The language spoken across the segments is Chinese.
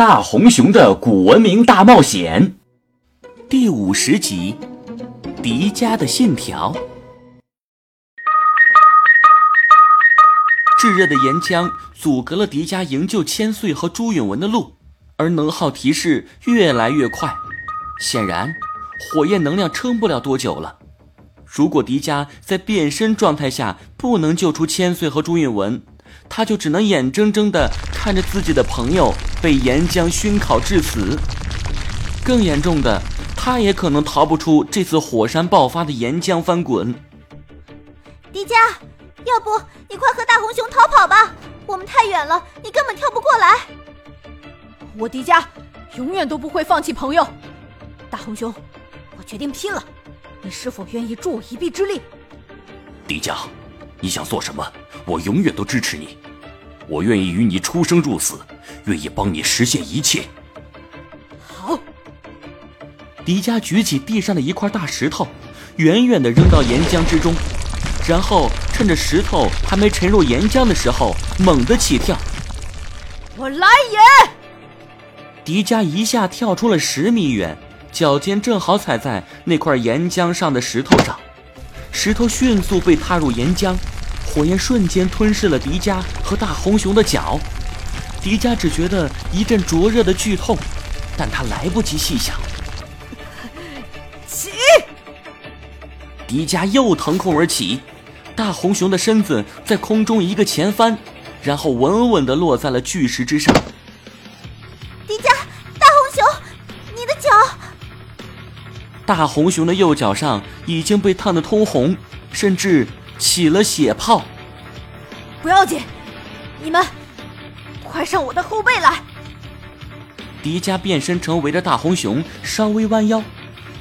大红熊的古文明大冒险第五十集：迪迦的信条。炙热的岩浆阻隔了迪迦营救千岁和朱允文的路，而能耗提示越来越快。显然，火焰能量撑不了多久了。如果迪迦在变身状态下不能救出千岁和朱允文，他就只能眼睁睁地看着自己的朋友被岩浆熏烤致死。更严重的，他也可能逃不出这次火山爆发的岩浆翻滚。迪迦，要不你快和大红熊逃跑吧？我们太远了，你根本跳不过来。我迪迦永远都不会放弃朋友。大红熊，我决定拼了！你是否愿意助我一臂之力？迪迦，你想做什么？我永远都支持你。我愿意与你出生入死，愿意帮你实现一切。好。迪迦举起地上的一块大石头，远远地扔到岩浆之中，然后趁着石头还没沉入岩浆的时候，猛地起跳。我来也！迪迦一下跳出了十米远。脚尖正好踩在那块岩浆上的石头上，石头迅速被踏入岩浆，火焰瞬间吞噬了迪迦和大红熊的脚。迪迦只觉得一阵灼热的剧痛，但他来不及细想。起！迪迦又腾空而起，大红熊的身子在空中一个前翻，然后稳稳地落在了巨石之上。大红熊的右脚上已经被烫得通红，甚至起了血泡。不要紧，你们快上我的后背来！迪迦变身成围着大红熊，稍微弯腰。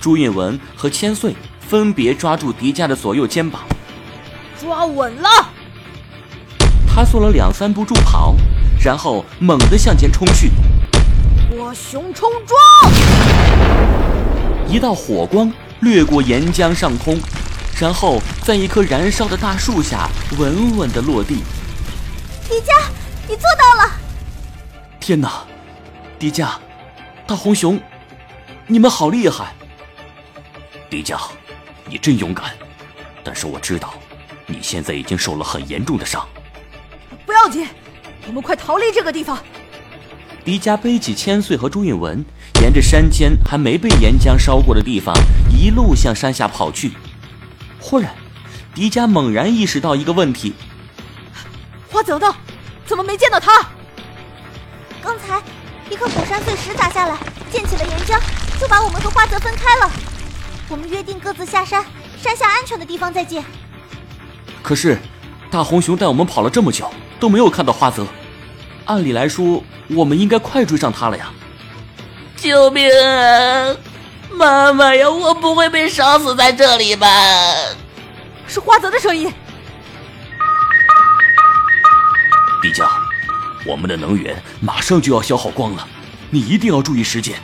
朱允文和千岁分别抓住迪迦的左右肩膀，抓稳了。他做了两三步助跑，然后猛地向前冲去。我熊冲撞！一道火光掠过岩浆上空，然后在一棵燃烧的大树下稳稳地落地。迪迦，你做到了！天哪，迪迦，大红熊，你们好厉害！迪迦，你真勇敢，但是我知道，你现在已经受了很严重的伤。不要紧，我们快逃离这个地方。迪迦背起千岁和朱允文。沿着山间还没被岩浆烧过的地方，一路向山下跑去。忽然，迪迦猛然意识到一个问题：花泽呢？怎么没见到他？刚才一颗火山碎石砸下来，溅起了岩浆，就把我们和花泽分开了。我们约定各自下山，山下安全的地方再见。可是，大红熊带我们跑了这么久，都没有看到花泽。按理来说，我们应该快追上他了呀。救命啊！妈妈呀，我不会被烧死在这里吧？是花泽的声音。迪迦，我们的能源马上就要消耗光了，你一定要注意时间。